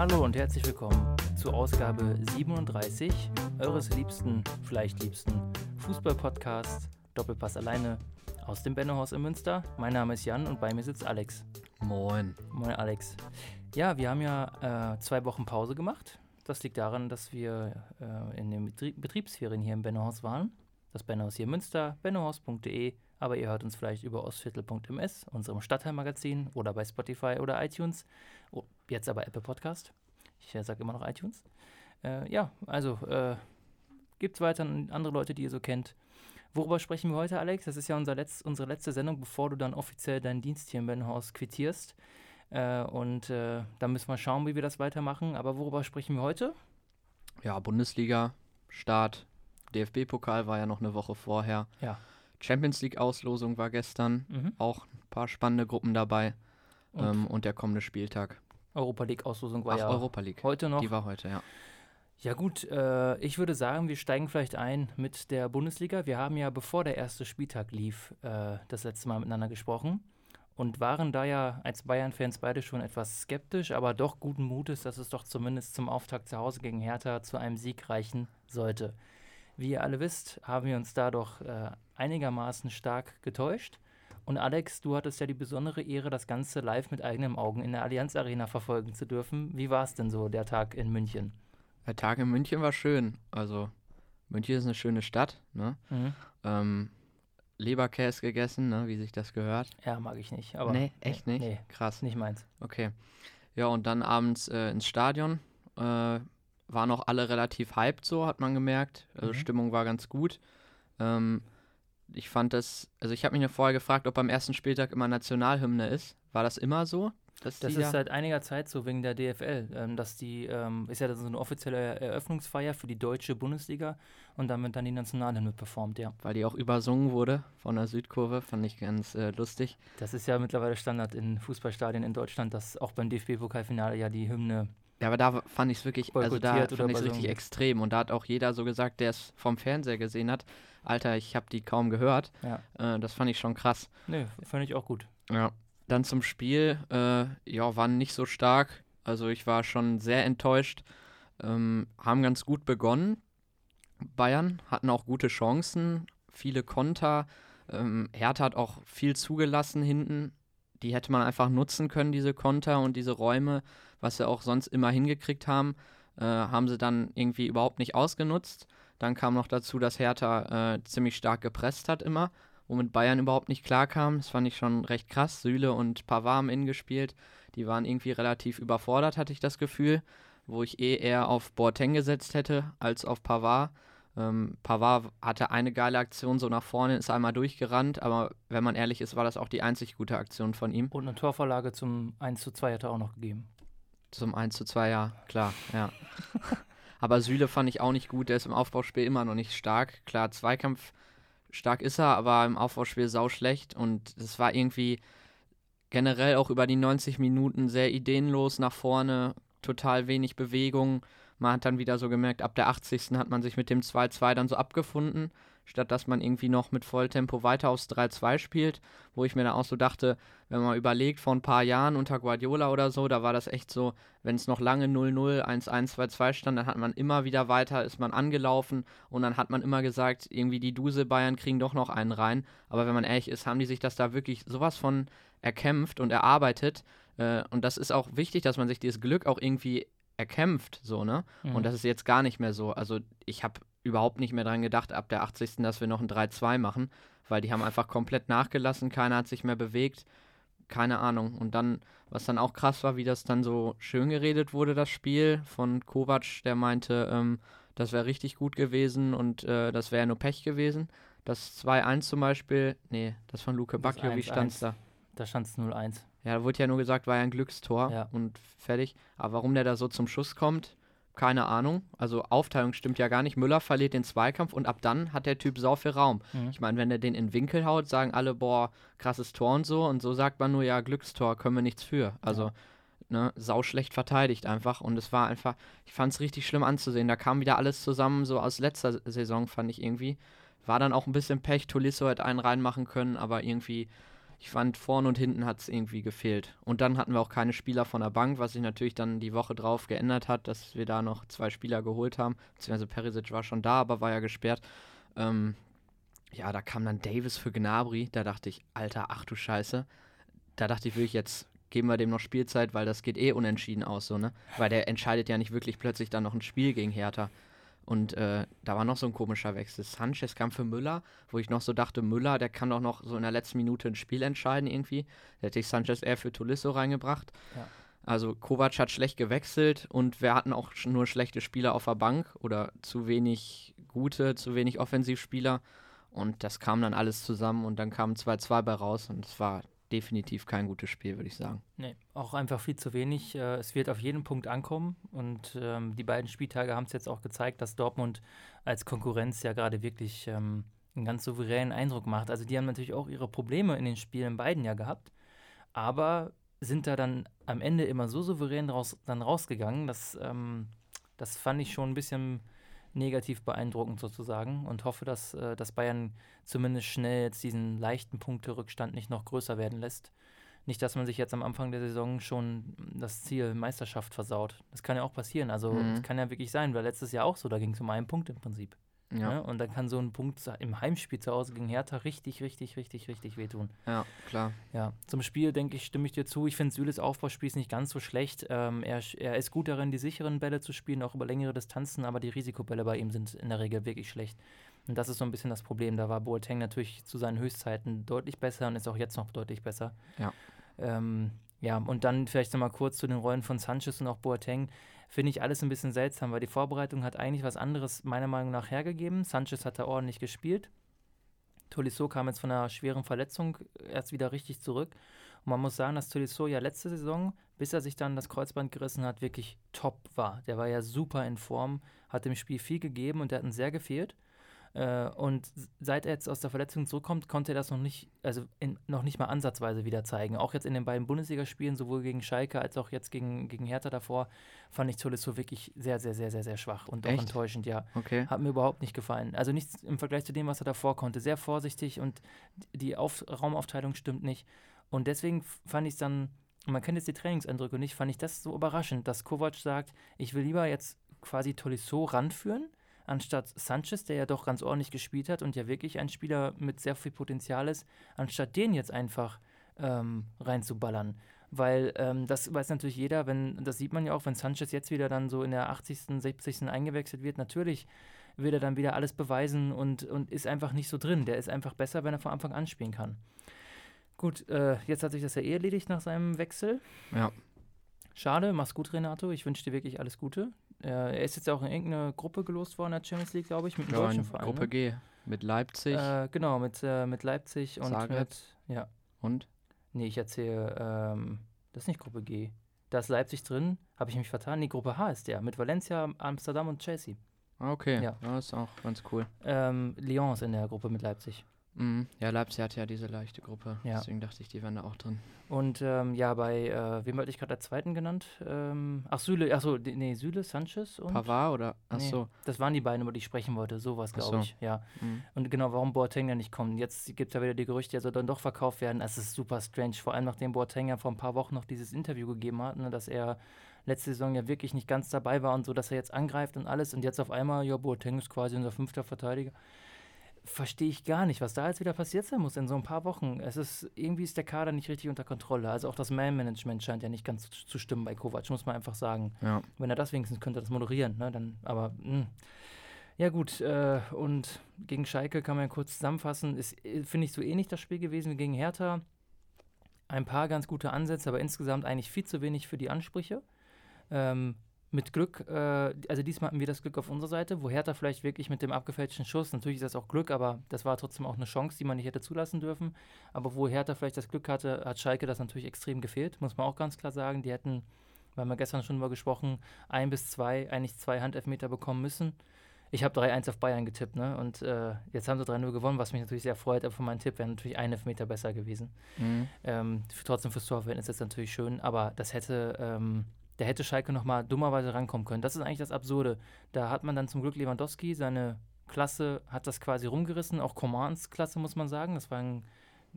Hallo und herzlich willkommen zu Ausgabe 37 eures liebsten, vielleicht liebsten Fußball-Podcasts Doppelpass alleine aus dem Bennohaus in Münster. Mein Name ist Jan und bei mir sitzt Alex. Moin. Moin Alex. Ja, wir haben ja äh, zwei Wochen Pause gemacht. Das liegt daran, dass wir äh, in den Betrie Betriebsferien hier im Bennohaus waren. Das Bennohaus hier in Münster, bennohaus.de, aber ihr hört uns vielleicht über ostviertel.ms, unserem Stadtteilmagazin oder bei Spotify oder iTunes. Oh, jetzt aber Apple Podcast. Ich äh, sage immer noch iTunes. Äh, ja, also äh, gibt es weiter andere Leute, die ihr so kennt. Worüber sprechen wir heute, Alex? Das ist ja unser Letz-, unsere letzte Sendung, bevor du dann offiziell deinen Dienst hier im Bennohaus quittierst. Äh, und äh, dann müssen wir schauen, wie wir das weitermachen. Aber worüber sprechen wir heute? Ja, Bundesliga, Start, DFB-Pokal war ja noch eine Woche vorher. Ja. Champions League-Auslosung war gestern. Mhm. Auch ein paar spannende Gruppen dabei. Und ähm, und der kommende Spieltag. Europa League-Auslosung war Ach, ja Europa League. heute noch. Die war heute, ja. Ja gut, äh, ich würde sagen, wir steigen vielleicht ein mit der Bundesliga. Wir haben ja, bevor der erste Spieltag lief, äh, das letzte Mal miteinander gesprochen und waren da ja als Bayern-Fans beide schon etwas skeptisch, aber doch guten Mutes, dass es doch zumindest zum Auftakt zu Hause gegen Hertha zu einem Sieg reichen sollte. Wie ihr alle wisst, haben wir uns da doch äh, einigermaßen stark getäuscht. Und Alex, du hattest ja die besondere Ehre, das Ganze live mit eigenen Augen in der Allianz Arena verfolgen zu dürfen. Wie war es denn so, der Tag in München? Der Tag in München war schön. Also, München ist eine schöne Stadt. Ne? Mhm. Ähm, Leberkäse gegessen, ne? wie sich das gehört. Ja, mag ich nicht. Aber nee, echt nicht? Nee, Krass. nicht meins. Okay. Ja, und dann abends äh, ins Stadion. Äh, waren auch alle relativ hyped, so hat man gemerkt. Also Mhm. Stimmung war ganz gut. Ähm, ich fand das, also ich habe mich ja vorher gefragt, ob am ersten Spieltag immer Nationalhymne ist. War das immer so? Das ist da- seit einiger Zeit so wegen der DFL, ähm, dass die, ähm, ist ja so eine offizielle Eröffnungsfeier für die deutsche Bundesliga und dann wird dann die Nationalhymne performt, ja. weil die auch übersungen wurde von der Südkurve, fand ich ganz äh, lustig. Das ist ja mittlerweile Standard in Fußballstadien in Deutschland, dass auch beim DFB-Pokalfinale ja die Hymne, Ja, aber da fand ich es wirklich, also da fand ich es richtig extrem. Und da hat auch jeder so gesagt, der es vom Fernseher gesehen hat, Alter, ich habe die kaum gehört. ja. Äh, das fand ich schon krass. Nö, fand ich auch gut. Ja. Dann zum Spiel, äh, ja, waren nicht so stark. Also ich war schon sehr enttäuscht. Ähm, haben ganz gut begonnen. Bayern hatten auch gute Chancen, viele Konter. Ähm, Hertha hat auch viel zugelassen hinten. Die hätte man einfach nutzen können, diese Konter und diese Räume, was sie auch sonst immer hingekriegt haben, äh, haben sie dann irgendwie überhaupt nicht ausgenutzt. Dann kam noch dazu, dass Hertha äh, ziemlich stark gepresst hat immer womit Bayern überhaupt nicht klarkam. Das fand ich schon recht krass. Süle und Pavard haben innen gespielt. Die waren irgendwie relativ überfordert, hatte ich das Gefühl. Wo ich eh eher auf Boateng gesetzt hätte als auf Pavard. Ähm, Pavard hatte eine geile Aktion so nach vorne, ist einmal durchgerannt, aber wenn man ehrlich ist, war das auch die einzig gute Aktion von ihm. Und eine Torvorlage zum 1 zu 2 hat er auch noch gegeben. Zum 1 zu 2, ja, klar, ja. aber Süle fand ich auch nicht gut, der ist im Aufbauspiel immer noch nicht stark. Klar, Zweikampf stark ist er, aber im Aufbauspiel sau schlecht und es war irgendwie generell auch über die 90 Minuten sehr ideenlos nach vorne, total wenig Bewegung. Man hat dann wieder so gemerkt, ab der 80. hat man sich mit dem 2-2 dann so abgefunden, statt dass man irgendwie noch mit Volltempo weiter aufs 3-2 spielt, wo ich mir dann auch so dachte, wenn man überlegt, vor ein paar Jahren unter Guardiola oder so, da war das echt so, wenn es noch lange 0-0, 1-1, 2-2 stand, dann hat man immer wieder weiter, ist man angelaufen und dann hat man immer gesagt, irgendwie die Duse Bayern kriegen doch noch einen rein. Aber wenn man ehrlich ist, haben die sich das da wirklich sowas von erkämpft und erarbeitet. Äh, und das ist auch wichtig, dass man sich dieses Glück auch irgendwie erkämpft, so, ne? Mhm. Und das ist jetzt gar nicht mehr so. Also ich habe überhaupt nicht mehr dran gedacht, ab der 80. dass wir noch ein 3-2 machen, weil die haben einfach komplett nachgelassen, keiner hat sich mehr bewegt, keine Ahnung. Und dann, was dann auch krass war, wie das dann so schön geredet wurde, das Spiel von Kovac, der meinte, ähm, das wäre richtig gut gewesen und äh, das wäre nur Pech gewesen. Das 2-1 zum Beispiel, nee, das von Luke Bacchio, wie 1-1. stand's da? Da stand es 0-1. Ja, da wurde ja nur gesagt, war ja ein Glückstor Ja. und fertig. Aber warum der da so zum Schuss kommt, keine Ahnung. Also Aufteilung stimmt ja gar nicht. Müller verliert den Zweikampf und ab dann hat der Typ sau viel Raum. Mhm. Ich meine, wenn er den in Winkel haut, sagen alle, boah, krasses Tor und so. Und so sagt man nur, ja, Glückstor, können wir nichts für. Also, ne, sau schlecht verteidigt einfach. Und es war einfach, ich fand es richtig schlimm anzusehen. Da kam wieder alles zusammen, so aus letzter Saison, fand ich irgendwie. War dann auch ein bisschen Pech. Tolisso hätte einen reinmachen können, aber irgendwie, ich fand, vorne und hinten hat es irgendwie gefehlt. Und dann hatten wir auch keine Spieler von der Bank, was sich natürlich dann die Woche drauf geändert hat, dass wir da noch zwei Spieler geholt haben. Beziehungsweise Perisic war schon da, aber war ja gesperrt. Ähm, ja, da kam dann Davis für Gnabry. Da dachte ich, Alter, ach du Scheiße. Da dachte ich wirklich, jetzt geben wir dem noch Spielzeit, weil das geht eh unentschieden aus, so, ne? Weil der entscheidet ja nicht wirklich plötzlich dann noch ein Spiel gegen Hertha. Und äh, da war noch so ein komischer Wechsel. Sanchez kam für Müller, wo ich noch so dachte, Müller, der kann doch noch so in der letzten Minute ein Spiel entscheiden irgendwie. Da hätte ich Sanchez eher für Tolisso reingebracht. Ja. Also Kovac hat schlecht gewechselt und wir hatten auch nur schlechte Spieler auf der Bank oder zu wenig gute, zu wenig Offensivspieler. Und das kam dann alles zusammen und dann kam 2-2 bei raus und es war definitiv kein gutes Spiel, würde ich sagen. Nee, auch einfach viel zu wenig. Äh, es wird auf jeden Punkt ankommen und ähm, die beiden Spieltage haben es jetzt auch gezeigt, dass Dortmund als Konkurrenz ja gerade wirklich ähm, einen ganz souveränen Eindruck macht. Also die haben natürlich auch ihre Probleme in den Spielen beiden ja gehabt, aber sind da dann am Ende immer so souverän raus, dann rausgegangen, dass ähm, das fand ich schon ein bisschen negativ beeindruckend sozusagen und hoffe, dass, äh, dass Bayern zumindest schnell jetzt diesen leichten Punkterückstand nicht noch größer werden lässt. Nicht, dass man sich jetzt am Anfang der Saison schon das Ziel Meisterschaft versaut. Das kann ja auch passieren. Also, es mhm. kann ja wirklich sein, weil letztes Jahr auch so, da ging es um einen Punkt im Prinzip. Ja. Ne? Und dann kann so ein Punkt im Heimspiel zu Hause gegen Hertha richtig, richtig, richtig, richtig wehtun. Ja, klar. Ja, zum Spiel, denke ich, stimme ich dir zu. Ich finde Süles Aufbauspiel ist nicht ganz so schlecht. Ähm, er, er ist gut darin, die sicheren Bälle zu spielen, auch über längere Distanzen, aber die Risikobälle bei ihm sind in der Regel wirklich schlecht. Und das ist so ein bisschen das Problem. Da war Boateng natürlich zu seinen Höchstzeiten deutlich besser und ist auch jetzt noch deutlich besser. Ja. Ähm, ja, und dann vielleicht nochmal kurz zu den Rollen von Sanchez und auch Boateng finde ich alles ein bisschen seltsam, weil die Vorbereitung hat eigentlich was anderes meiner Meinung nach hergegeben. Sanchez hat da ordentlich gespielt. Tolisso kam jetzt von einer schweren Verletzung erst wieder richtig zurück. Und man muss sagen, dass Tolisso ja letzte Saison, bis er sich dann das Kreuzband gerissen hat, wirklich top war. Der war ja super in Form, hat dem Spiel viel gegeben und der hat ihn sehr gefehlt. Äh, und seit er jetzt aus der Verletzung zurückkommt, konnte er das noch nicht, also in, noch nicht mal ansatzweise wieder zeigen. Auch jetzt in den beiden Bundesligaspielen, sowohl gegen Schalke als auch jetzt gegen, gegen Hertha davor, fand ich Tolisso wirklich sehr, sehr, sehr, sehr, sehr schwach und doch enttäuschend, ja. Okay. Hat mir überhaupt nicht gefallen. Also nichts im Vergleich zu dem, was er davor konnte. Sehr vorsichtig und die Auf Raumaufteilung stimmt nicht. Und deswegen fand ich es dann, man kennt jetzt die Trainingseindrücke nicht, fand ich das so überraschend, dass Kovac sagt, ich will lieber jetzt quasi Tolisso ranführen anstatt Sanchez, der ja doch ganz ordentlich gespielt hat und ja wirklich ein Spieler mit sehr viel Potenzial ist, anstatt den jetzt einfach ähm, reinzuballern. Weil ähm, das weiß natürlich jeder, wenn, das sieht man ja auch, wenn Sanchez jetzt wieder dann so in der 80., 70. eingewechselt wird, natürlich wird er dann wieder alles beweisen und, und ist einfach nicht so drin. Der ist einfach besser, wenn er von Anfang an spielen kann. Gut, äh, jetzt hat sich das ja eh erledigt nach seinem Wechsel. Ja. Schade, mach's gut, Renato. Ich wünsche dir wirklich alles Gute. Er ist jetzt auch in irgendeine Gruppe gelost worden in der Champions League, glaube ich, mit einem ja, deutschen Verein. Gruppe ne? G. Mit Leipzig. Äh, genau, mit, äh, mit Leipzig und Zagreb. mit. Ja. Und? Nee, ich erzähle, ähm, das ist nicht Gruppe G. Da ist Leipzig drin, habe ich mich vertan. Nee, Gruppe H ist der, mit Valencia, Amsterdam und Chelsea. Ah, okay. Ja. Das ist auch ganz cool. Ähm, Lyon ist in der Gruppe mit Leipzig. Mhm. Ja, Leipzig hat ja diese leichte Gruppe. Ja. Deswegen dachte ich, die wären da auch drin. Und ähm, ja, bei, äh, wem hatte ich gerade als zweiten genannt? Ähm, ach, Süle, achso, nee, Süle, Sanchez und. Pavard oder? Achso. Nee, das waren die beiden, über die ich sprechen wollte. Sowas, glaube so. ich. Ja. Mhm. Und genau, warum Boateng da nicht kommt. Jetzt gibt es ja wieder die Gerüchte, er soll dann doch verkauft werden. Es ist super strange. Vor allem, nachdem Boateng ja vor ein paar Wochen noch dieses Interview gegeben hat, ne, dass er letzte Saison ja wirklich nicht ganz dabei war und so, dass er jetzt angreift und alles. Und jetzt auf einmal, ja, Boateng ist quasi unser fünfter Verteidiger verstehe ich gar nicht, was da jetzt wieder passiert sein muss in so ein paar Wochen. Es ist, irgendwie ist der Kader nicht richtig unter Kontrolle. Also auch das Man-Management scheint ja nicht ganz zu stimmen bei Kovac, muss man einfach sagen. Ja. Wenn er das wenigstens könnte, das moderieren, ne, dann, aber, mh. Hm. Ja gut, äh, und gegen Schalke kann man ja kurz zusammenfassen, ist, äh, finde ich, so ähnlich das Spiel gewesen wie gegen Hertha. Ein paar ganz gute Ansätze, aber insgesamt eigentlich viel zu wenig für die Ansprüche. Ähm, mit Glück, äh, also diesmal hatten wir das Glück auf unserer Seite, wo Hertha vielleicht wirklich mit dem abgefälschten Schuss, natürlich ist das auch Glück, aber das war trotzdem auch eine Chance, die man nicht hätte zulassen dürfen. Aber wo Hertha vielleicht das Glück hatte, hat Schalke das natürlich extrem gefehlt, muss man auch ganz klar sagen. Die hätten, wir haben ja gestern schon drüber gesprochen, ein bis zwei, eigentlich zwei Handelfmeter bekommen müssen. Ich habe 3-1 auf Bayern getippt, ne? Und äh, jetzt haben sie 3-0 gewonnen, was mich natürlich sehr freut, aber für meinen Tipp wäre natürlich ein Elfmeter besser gewesen. Mhm. Ähm, trotzdem fürs Torverhältnis ist das natürlich schön, aber das hätte. Ähm, da hätte Schalke nochmal dummerweise rankommen können. Das ist eigentlich das Absurde. Da hat man dann zum Glück Lewandowski, seine Klasse hat das quasi rumgerissen, auch Commands Klasse muss man sagen. Das war ein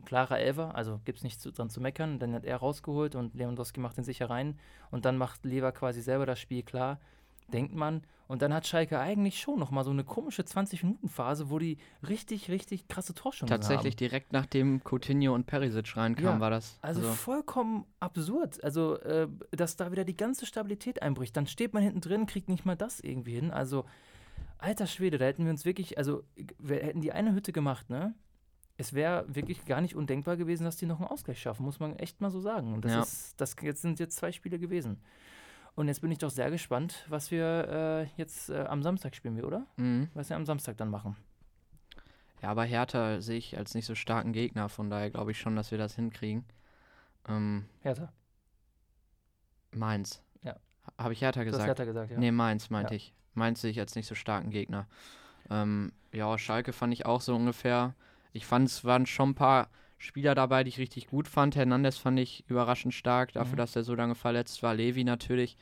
klarer Elfer, also gibt es nichts dran zu meckern. Dann hat er rausgeholt und Lewandowski macht den sicher rein. Und dann macht Lever quasi selber das Spiel klar, denkt man. Und dann hat Schalke eigentlich schon nochmal so eine komische 20-Minuten-Phase, wo die richtig, richtig krasse Torchancen Tatsächlich haben. direkt nachdem Coutinho und Perisic reinkamen, Ja, war das. Also, vollkommen absurd. Also, äh, dass da wieder die ganze Stabilität einbricht. Dann steht man hinten drin, kriegt nicht mal das irgendwie hin. Also, alter Schwede, da hätten wir uns wirklich, also, wir hätten die eine Hütte gemacht, ne? Es wäre wirklich gar nicht undenkbar gewesen, dass die noch einen Ausgleich schaffen, muss man echt mal so sagen. Und das, Ja. ist, das jetzt sind jetzt zwei Spiele gewesen. Und jetzt bin ich doch sehr gespannt, was wir äh, jetzt äh, am Samstag spielen, wir, oder? mhm. Was wir am Samstag dann machen. Ja, aber Hertha sehe ich als nicht so starken Gegner, von daher glaube ich schon, dass wir das hinkriegen. Ähm, Hertha. Mainz. Ja. Habe ich Hertha Du hast gesagt? Hertha gesagt, ja. Nee, Mainz meinte Ja. ich. Mainz sehe ich als nicht so starken Gegner. Ähm, ja, Schalke fand ich auch so ungefähr. Ich fand, es waren schon ein paar Spieler dabei, die ich richtig gut fand. Hernandez fand ich überraschend stark, dafür, Mhm. dass er so lange verletzt war. Levi natürlich.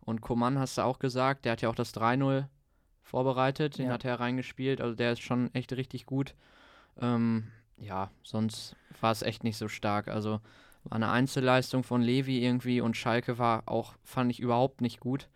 Und Koman hast du auch gesagt, der hat ja auch das 3-0 vorbereitet, den Ja. hat er reingespielt. Also der ist schon echt richtig gut. Ähm, ja, sonst war es echt nicht so stark. Also war eine Einzelleistung von Levi irgendwie und Schalke war auch, fand ich überhaupt nicht gut.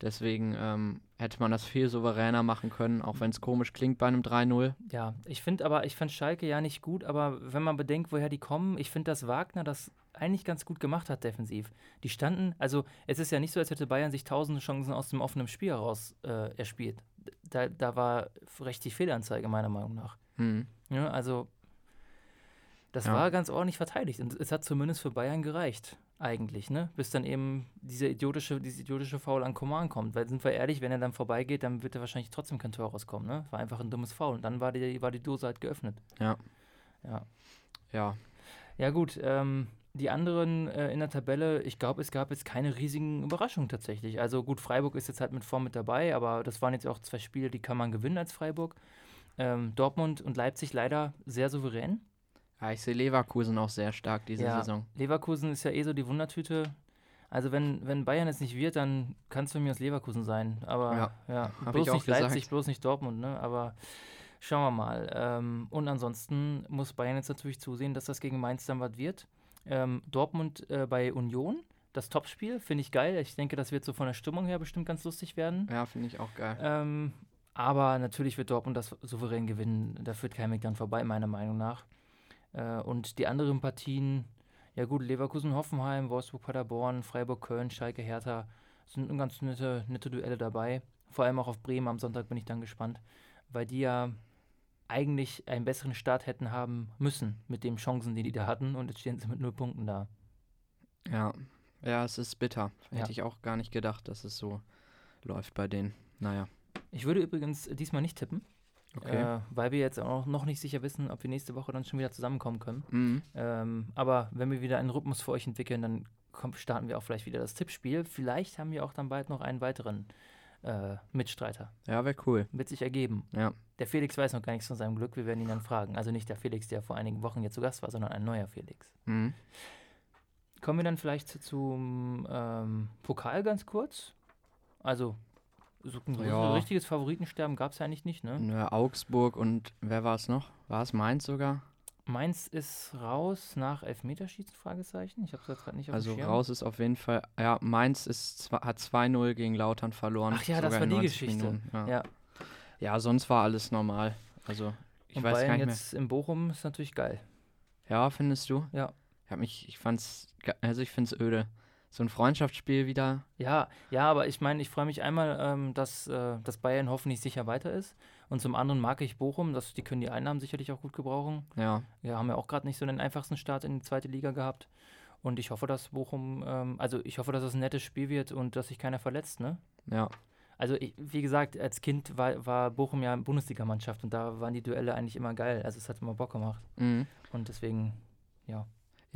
Deswegen ähm, hätte man das viel souveräner machen können, auch wenn es komisch klingt bei einem 3-0. Ja, ich finde aber, ich fand Schalke ja nicht gut, aber wenn man bedenkt, woher die kommen, ich finde, dass Wagner das eigentlich ganz gut gemacht hat defensiv. Die standen, also es ist ja nicht so, als hätte Bayern sich tausende Chancen aus dem offenen Spiel heraus äh, erspielt. Da, da war richtig Fehlanzeige, meiner Meinung nach. Hm. Ja, also das Ja. war ganz ordentlich verteidigt und es hat zumindest für Bayern gereicht, eigentlich, ne? Bis dann eben diese idiotische, diese idiotische Foul an Coman kommt. Weil sind wir ehrlich, wenn er dann vorbeigeht, dann wird er wahrscheinlich trotzdem kein Tor rauskommen, ne? War einfach ein dummes Foul. Und dann war die, war die Dose halt geöffnet. Ja. Ja. Ja, Ja, gut, ähm, die anderen äh, in der Tabelle, ich glaube, es gab jetzt keine riesigen Überraschungen tatsächlich. Also gut, Freiburg ist jetzt halt mit vorn mit dabei, aber das waren jetzt auch zwei Spiele, die kann man gewinnen als Freiburg. Ähm, Dortmund und Leipzig leider sehr souverän. Ja ich sehe Leverkusen auch sehr stark diese Ja. Saison. Leverkusen ist ja eh so die Wundertüte. Also wenn, wenn Bayern jetzt nicht wird, dann kann es für mich aus Leverkusen sein. Aber Ja, ja, bloß ich auch nicht Leipzig, gesagt. bloß nicht Dortmund, ne? Aber schauen wir mal. Ähm, und ansonsten muss Bayern jetzt natürlich zusehen, dass das gegen Mainz dann was wird. Ähm, Dortmund äh, bei Union, das Topspiel, finde ich geil. Ich denke, das wird so von der Stimmung her bestimmt ganz lustig werden. Ja, finde ich auch geil. Ähm, aber natürlich wird Dortmund das souverän gewinnen. Da führt kein Weg dran vorbei, meiner Meinung nach. Äh, und die anderen Partien, ja gut, Leverkusen, Hoffenheim, Wolfsburg, Paderborn, Freiburg, Köln, Schalke, Hertha, sind ganz nette, nette Duelle dabei. Vor allem auch auf Bremen am Sonntag bin ich dann gespannt, weil die ja eigentlich einen besseren Start hätten haben müssen mit den Chancen, die die da hatten. Und jetzt stehen sie mit null Punkten da. Ja. Ja, es ist bitter. Ja. Hätte ich auch gar nicht gedacht, dass es so läuft bei denen. Naja. Ich würde übrigens diesmal nicht tippen, Okay. äh, weil wir jetzt auch noch nicht sicher wissen, ob wir nächste Woche dann schon wieder zusammenkommen können. Mhm. Ähm, aber wenn wir wieder einen Rhythmus für euch entwickeln, dann kommt, starten wir auch vielleicht wieder das Tippspiel. Vielleicht haben wir auch dann bald noch einen weiteren äh, Mitstreiter. Ja, wäre cool. Wird sich ergeben. Ja. Der Felix weiß noch gar nichts von seinem Glück. Wir werden ihn dann fragen. Also nicht der Felix, der vor einigen Wochen hier zu Gast war, sondern ein neuer Felix. Mhm. Kommen wir dann vielleicht zu- zum ähm, Pokal ganz kurz. Also so ein Ja. richtiges Favoritensterben gab es ja eigentlich nicht, ne? Nö, Augsburg und wer war es noch? War es Mainz sogar? Mainz ist raus nach Elfmeterschießen? Fragezeichen. Ich habe es jetzt gerade nicht auf Also raus ist auf jeden Fall. Ja, Mainz ist, hat 2-0 gegen Lautern verloren. Ach ja, das war die 90 Geschichte. Minuten, Ja. Ja. ja, sonst war alles normal. Also ich Und weiß Bayern gar nicht mehr. jetzt in Bochum ist natürlich geil. Ja, findest du? Ja. Ich hab mich, ich fand's, also ich find's öde. So ein Freundschaftsspiel wieder. Ja, ja, aber ich meine, ich freue mich einmal, ähm, dass, äh, dass Bayern hoffentlich sicher weiter ist. Und zum anderen mag ich Bochum, dass die können die Einnahmen sicherlich auch gut gebrauchen. Ja, Wir haben ja auch gerade nicht so den einfachsten Start in die zweite Liga gehabt. Und ich hoffe, dass Bochum, ähm, also ich hoffe, dass es ein nettes Spiel wird und dass sich keiner verletzt, ne? ja. Also ich, wie gesagt, als Kind war, war Bochum ja Bundesligamannschaft und da waren die Duelle eigentlich immer geil. Also es hat immer Bock gemacht. Mhm. Und deswegen, Ja,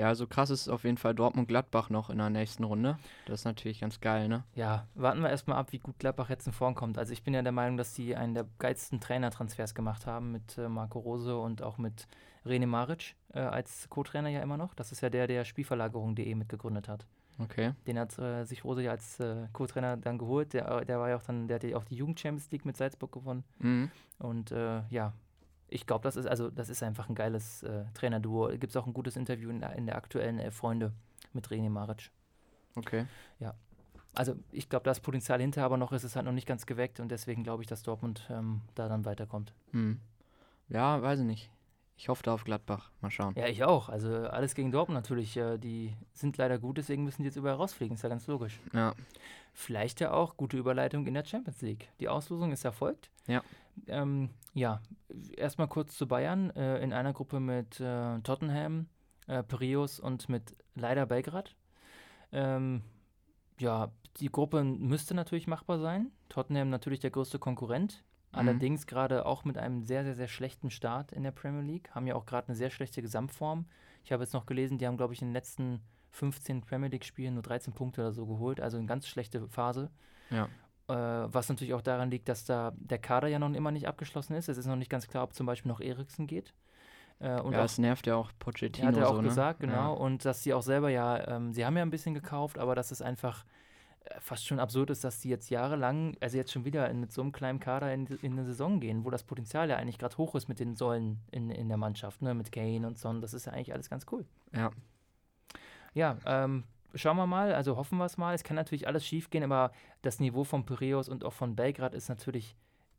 also krass ist auf jeden Fall Dortmund-Gladbach noch in der nächsten Runde. Das ist natürlich ganz geil, ne? Ja, warten wir erstmal ab, wie gut Gladbach jetzt in Form kommt. Also ich bin ja der Meinung, dass die einen der geilsten Trainertransfers gemacht haben mit äh, Marco Rose und auch mit Rene Maric äh, als Co-Trainer ja immer noch. Das ist ja der, der Spielverlagerung.de mitgegründet hat. Okay. Den hat äh, sich Rose ja als äh, Co-Trainer dann geholt. Der, der war ja auch dann, der hat ja auch die Jugend Champions League mit Salzburg gewonnen. Mhm. Und äh, ja, ich glaube, das ist also das ist einfach ein geiles äh, Trainerduo. Gibt es auch ein gutes Interview in der, in der aktuellen Elf Freunde mit René Maric. Okay. Also ich glaube, da ist Potenzial hinter, aber noch ist es halt noch nicht ganz geweckt und deswegen glaube ich, dass Dortmund ähm, da dann weiterkommt. Hm. Ja, weiß ich nicht. Ich hoffe da auf Gladbach. Mal schauen. Ja, ich auch. Also alles gegen Dortmund natürlich. Äh, die sind leider gut, deswegen müssen die jetzt überall rausfliegen. Ist ja ganz logisch. Ja. Vielleicht ja auch gute Überleitung in der Champions League. Die Auslosung ist erfolgt. Ja. Ähm, ja, erstmal kurz zu Bayern. Äh, in einer Gruppe mit äh, Tottenham, äh, Piraeus und mit leider Belgrad. Ähm, ja, die Gruppe müsste natürlich machbar sein. Tottenham natürlich der größte Konkurrent. Mhm. Allerdings gerade auch mit einem sehr, sehr, sehr schlechten Start in der Premier League. Haben ja auch gerade eine sehr schlechte Gesamtform. Ich habe jetzt noch gelesen, die haben, glaube ich, in den letzten 15 Premier League-Spielen nur 13 Punkte oder so geholt. Also eine ganz schlechte Phase. Ja. Äh, was natürlich auch daran liegt, dass da der Kader ja noch immer nicht abgeschlossen ist. Es ist noch nicht ganz klar, ob zum Beispiel noch Eriksen geht. Äh, und ja, es nervt ja auch er Pochettino hat ja auch so, gesagt, ne? genau. Und dass sie auch selber ja, ähm, sie haben ja ein bisschen gekauft, aber dass es einfach äh, fast schon absurd ist, dass sie jetzt jahrelang, also jetzt schon wieder in, mit so einem kleinen Kader in, in eine Saison gehen, wo das Potenzial ja eigentlich gerade hoch ist mit den Säulen in, in der Mannschaft, ne, mit Kane und Son. Das ist ja eigentlich alles ganz cool. Ja. Ja, ähm, schauen wir mal, also hoffen wir es mal. Es kann natürlich alles schief gehen, aber das Niveau von Piraeus und auch von Belgrad ist natürlich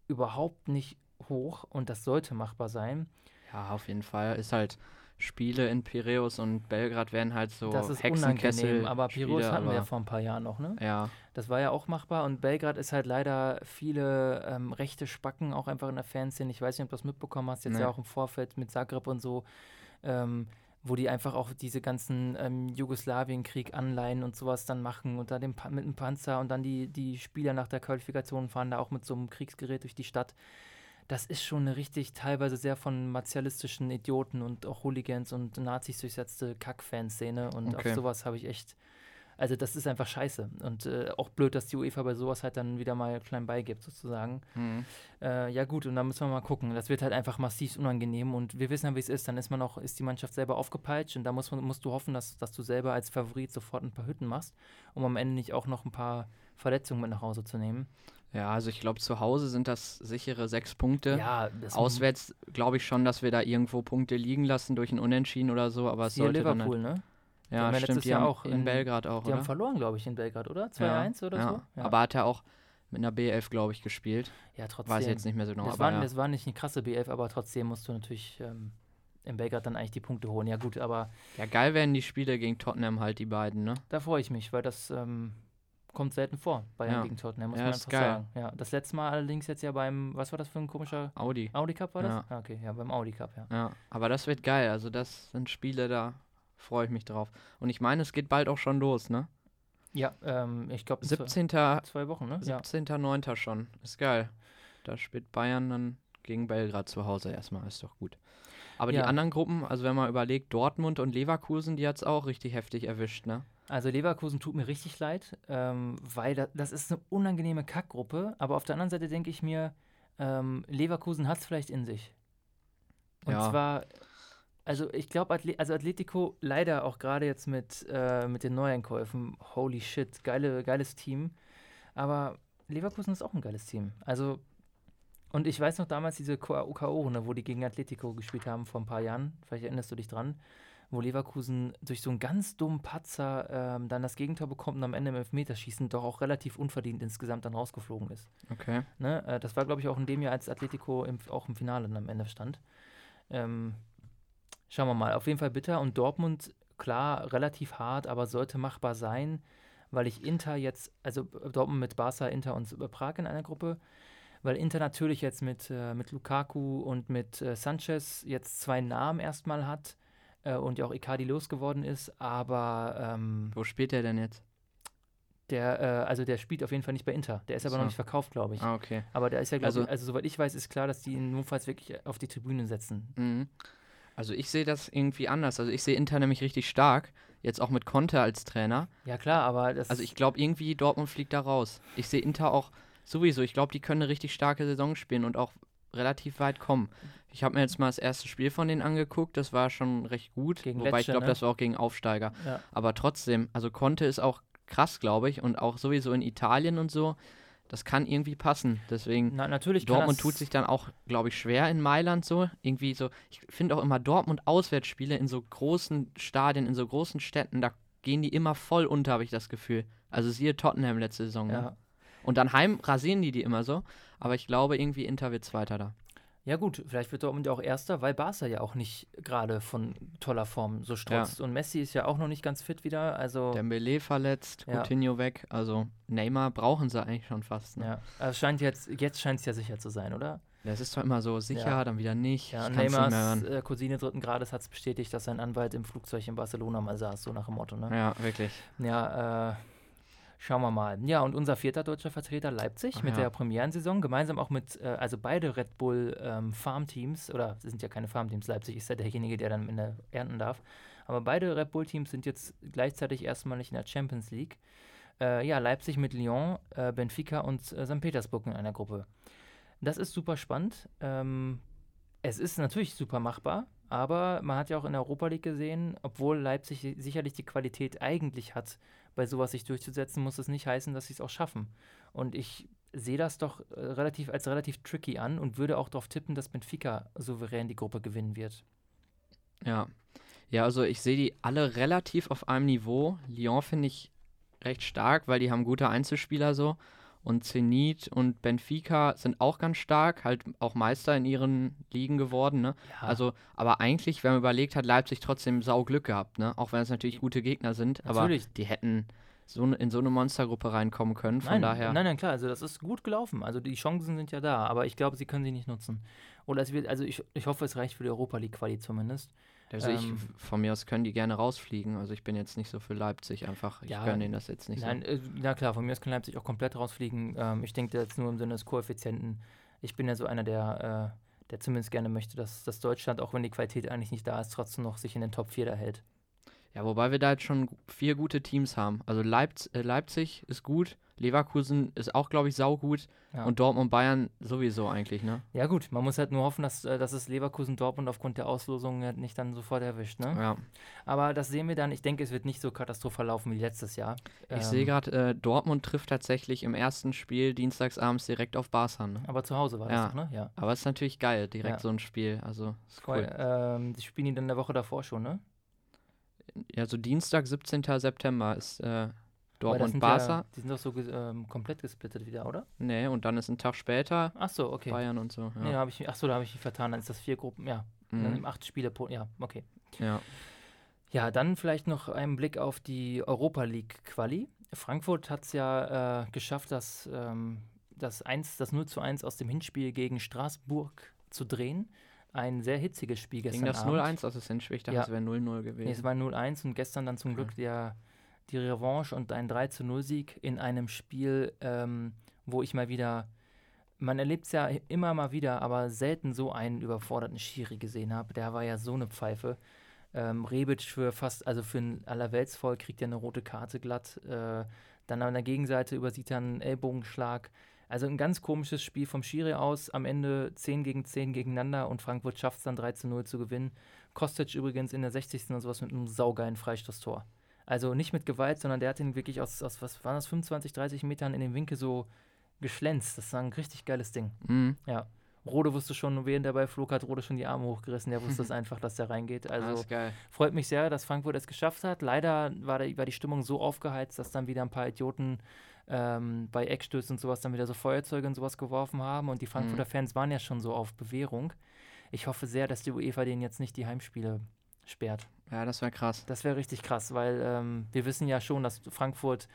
überhaupt nicht hoch und das sollte machbar sein. Ja, auf jeden Fall. Ist halt Spiele in Piräus und Belgrad werden halt so das ist Hexenkessel. unangenehm, aber Piraeus Spiele, hatten wir ja vor ein paar Jahren noch, ne? Ja, Das war ja auch machbar und Belgrad ist halt leider viele ähm, rechte Spacken auch einfach in der Fanszene. Ich weiß nicht, ob du das mitbekommen hast, jetzt Nee. ja auch im Vorfeld mit Zagreb und so, ähm, wo die einfach auch diese ganzen ähm, Jugoslawienkrieg anleihen und sowas dann machen und da den mit dem Panzer und dann die, die Spieler nach der Qualifikation fahren da auch mit so einem Kriegsgerät durch die Stadt. Das ist schon eine richtig teilweise sehr von martialistischen Idioten und auch Hooligans und Nazis durchsetzte Kack-Fanszene und Okay. auf sowas habe ich echt also das ist einfach scheiße. Und äh, auch blöd, dass die UEFA bei sowas halt dann wieder mal klein beigibt, sozusagen. mhm. Äh, ja gut, und dann müssen wir mal gucken. Das wird halt einfach massiv unangenehm und wir wissen ja, wie es ist. Dann ist man auch, ist die Mannschaft selber aufgepeitscht und da muss man, musst du hoffen, dass, dass du selber als Favorit sofort ein paar Hütten machst, um am Ende nicht auch noch ein paar Verletzungen mit nach Hause zu nehmen. ja, also ich glaube, zu Hause sind das sichere sechs Punkte. Ja, Auswärts glaube ich schon, dass wir da irgendwo Punkte liegen lassen durch ein Unentschieden oder so, aber es hier sollte dann Liverpool, halt, ne? Ja, stimmt, letztes die Jahr haben auch in, in- Belgrad auch, Die oder? haben verloren, glaube ich, in Belgrad, oder? 2-1 ja, oder ja. so? Aber hat er auch mit einer B11, glaube ich, gespielt. ja, trotzdem. Weiß ich jetzt nicht mehr so genau, das, aber war, ja. das war nicht eine krasse B11, aber trotzdem musst du natürlich ähm, in Belgrad dann eigentlich die Punkte holen. Ja gut, aber ja, geil werden die Spiele gegen Tottenham halt, die beiden, ne? Da freue ich mich, weil das ähm, kommt selten vor, Bayern Ja. gegen Tottenham, muss Ja, man einfach geil. sagen. Ja, das letzte Mal allerdings jetzt ja beim, was war das für ein komischer Audi. Audi Cup war das? Ja. Ah, okay, ja, beim Audi Cup, ja. Ja, aber das wird geil. Also das sind Spiele, da freue ich mich drauf. Und ich meine, es geht bald auch schon los, ne? Ja, ähm, ich glaube, 17. zwei Wochen, ne? Ja. 17.09. schon. Ist geil. Da spielt Bayern dann gegen Belgrad zu Hause erstmal. Ist doch gut. Aber Ja. die anderen Gruppen, also wenn man überlegt, Dortmund und Leverkusen, die hat es auch richtig heftig erwischt, ne? Also Leverkusen tut mir richtig leid, ähm, weil da, das ist eine unangenehme Kackgruppe, aber auf der anderen Seite denke ich mir, ähm, Leverkusen hat es vielleicht in sich. Und Ja. zwar, also ich glaube, Atle also Atletico leider auch gerade jetzt mit, äh, mit den Neueinkäufen, holy shit, geile, geiles Team. Aber Leverkusen ist auch ein geiles Team. Also, und ich weiß noch damals diese K.O.-Runde, wo die gegen Atletico gespielt haben vor ein paar Jahren, vielleicht erinnerst du dich dran, wo Leverkusen durch so einen ganz dummen Patzer ähm, dann das Gegentor bekommt und am Ende im Elfmeterschießen doch auch relativ unverdient insgesamt dann rausgeflogen ist. Okay. Ne? Äh, das war, glaube ich, auch in dem Jahr, als Atletico im, auch im Finale dann am Ende stand. Ähm, schauen wir mal. Auf jeden Fall bitter. Und Dortmund, klar, relativ hart, aber sollte machbar sein, weil ich Inter jetzt, also Dortmund mit Barca, Inter und Prag in einer Gruppe, weil Inter natürlich jetzt mit, äh, mit Lukaku und mit äh, Sanchez jetzt zwei Namen erstmal hat äh, und ja auch Icardi losgeworden ist, aber ähm, Wo spielt der denn jetzt? der, äh, also der spielt auf jeden Fall nicht bei Inter. Der ist aber noch So. nicht verkauft, glaube ich. Ah, okay. Aber der ist ja, glaube Also- ich, also soweit ich weiß, ist klar, dass die ihn notfalls wirklich auf die Tribüne setzen. Mhm. Also ich sehe das irgendwie anders. Also ich sehe Inter nämlich richtig stark. Jetzt auch mit Conte als Trainer. Ja, klar, aber das. Also ich glaube irgendwie Dortmund fliegt da raus. Ich sehe Inter auch sowieso. Ich glaube, die können eine richtig starke Saison spielen und auch relativ weit kommen. Ich habe mir jetzt mal das erste Spiel von denen angeguckt. Das war schon recht gut. Gegen Wobei ich Lecce, glaube, ne? das war auch gegen Aufsteiger. ja. Aber trotzdem, also Conte ist auch krass, glaube ich. Und auch sowieso in Italien und so das kann irgendwie passen. Deswegen, Na, natürlich Dortmund tut sich dann auch, glaube ich, schwer in Mailand so. Irgendwie so, ich finde auch immer Dortmund Auswärtsspiele in so großen Stadien, in so großen Städten, da gehen die immer voll unter, habe ich das Gefühl. Also siehe Tottenham letzte Saison. Ne? Ja. Und dann heim rasieren die die immer so. Aber ich glaube, irgendwie Inter wird Zweiter da. Ja gut, vielleicht wird Dortmund ja auch Erster, weil Barca ja auch nicht gerade von toller Form so strotzt. Und Messi ist ja auch noch nicht ganz fit wieder, also Dembele verletzt, Ja. Coutinho weg. Also Neymar brauchen sie eigentlich schon fast. Ne? ja. Also scheint jetzt, jetzt scheint es ja sicher zu sein, oder? Das ist doch immer so sicher, Ja. dann wieder nicht. Ja, Neymars äh, Cousine dritten Grades hat es bestätigt, dass sein Anwalt im Flugzeug in Barcelona mal saß, so nach dem Motto, ne? Ja, wirklich. Ja, äh, schauen wir mal. Ja, und unser vierter deutscher Vertreter Leipzig Ach mit ja. der Premierensaison, gemeinsam auch mit, äh, also beide Red Bull ähm, Farmteams, oder sie sind ja keine Farmteams, Leipzig ist ja derjenige, der dann in der ernten darf. Aber beide Red Bull-Teams sind jetzt gleichzeitig erstmalig in der Champions League. Äh, ja, Leipzig mit Lyon, äh, Benfica und äh, St. Petersburg in einer Gruppe. Das ist super spannend. Ähm, es ist natürlich super machbar, aber man hat ja auch in der Europa League gesehen, obwohl Leipzig si- sicherlich die Qualität eigentlich hat, bei sowas sich durchzusetzen, muss es nicht heißen, dass sie es auch schaffen. Und ich sehe das doch äh, relativ als relativ tricky an und würde auch darauf tippen, dass Benfica souverän die Gruppe gewinnen wird. Ja. Ja, also ich sehe die alle relativ auf einem Niveau. Lyon finde ich recht stark, weil die haben gute Einzelspieler so. Und Zenit und Benfica sind auch ganz stark, halt auch Meister in ihren Ligen geworden, ne? Ja, Also, aber eigentlich, wenn man überlegt, hat Leipzig trotzdem sau Glück gehabt, ne? Auch wenn es natürlich gute Gegner sind, Natürlich. aber die hätten so in so eine Monstergruppe reinkommen können. Von nein, daher. nein, nein, klar, also das ist gut gelaufen. Also die Chancen sind ja da, aber ich glaube, sie können sie nicht nutzen. Oder es wird, also ich, ich hoffe, es reicht für die Europa League Quali zumindest. Also ich, ähm, von mir aus können die gerne rausfliegen. Also ich bin jetzt nicht so für Leipzig einfach. Ich Ja, gönne denen das jetzt nicht Nein, äh, na klar, von mir aus kann Leipzig auch komplett rausfliegen. Ähm, ich denke jetzt nur im Sinne des Koeffizienten. Ich bin ja so einer, der, äh, der zumindest gerne möchte, dass, dass Deutschland, auch wenn die Qualität eigentlich nicht da ist, trotzdem noch sich in den Top 4 da hält. so. Ja, wobei wir da jetzt schon vier gute Teams haben. Also Leipz äh, Leipzig ist gut, Leverkusen ist auch, glaube ich, saugut Ja. und Dortmund Bayern sowieso eigentlich, ne? Ja gut, man muss halt nur hoffen, dass, äh, dass es Leverkusen Dortmund aufgrund der Auslosung halt nicht dann sofort erwischt. Ne? Ja. Aber das sehen wir dann. Ich denke, es wird nicht so katastrophal laufen wie letztes Jahr. Ich sehe Ähm, gerade, äh, Dortmund trifft tatsächlich im ersten Spiel dienstagsabends direkt auf Barca, ne? Aber zu Hause war Ja. das doch, ne? Ja. Aber es ist natürlich geil, direkt Ja. so ein Spiel. Also, ist cool. Weil, ähm, die spielen die dann in der Woche davor schon, ne? Ja, so Dienstag, 17. September ist äh, Dortmund Barca. Ja, die sind doch so ähm, komplett gesplittet wieder, oder? Nee, und dann ist ein Tag später Ach so, okay. Bayern und so. Nee, da Ja. hab ich, ach so, da habe ich mich vertan. Dann ist das vier Gruppen, ja. Dann Mhm. im acht Spiele pro, ja, okay. ja. Ja, dann vielleicht noch einen Blick auf die Europa League Quali. Frankfurt hat es ja äh, geschafft, das, ähm, das, 1, das 0 zu 1 aus dem Hinspiel gegen Straßburg zu drehen. Ein sehr hitziges Spiel Ging gestern das Abend. 0-1 aus das Hinspiel? Ich dachte, Ja. es wäre 0-0 gewesen. Nee, es war 0-1 und gestern dann zum Okay. Glück der, die Revanche und ein 3-0-Sieg in einem Spiel, ähm, wo ich mal wieder, man erlebt es ja immer mal wieder, aber selten so einen überforderten Schiri gesehen habe. Der war ja so eine Pfeife. Ähm, Rebic für fast, also für ein Allerweltsvoll kriegt er eine rote Karte glatt. Äh, dann an der Gegenseite übersieht er einen Ellbogenschlag. Also ein ganz komisches Spiel vom Schiri aus. Am Ende 10 gegen 10 gegeneinander und Frankfurt schafft es dann 3 zu 0 zu gewinnen. Kostic übrigens in der 60. und sowas mit einem saugeilen Freistoßtor. Also nicht mit Gewalt, sondern der hat ihn wirklich aus, aus was waren das, 25, 30 Metern in den Winkel so geschlänzt. Das war ein richtig geiles Ding. Mhm. Ja. Rode wusste schon, während der Ball flog, hat Rode schon die Arme hochgerissen. Der wusste es einfach, dass der reingeht. Ah, Also freut mich sehr, dass Frankfurt es geschafft hat. Leider war, der, war die Stimmung so aufgeheizt, dass dann wieder ein paar Idioten ähm, bei Eckstößen und sowas dann wieder so Feuerzeuge und sowas geworfen haben. Und die Frankfurter Fans waren ja schon so auf Bewährung. Ich hoffe sehr, dass die UEFA denen jetzt nicht die Heimspiele sperrt. Ja, das wäre krass. Das wäre richtig krass, weil ähm, wir wissen ja schon, dass Frankfurt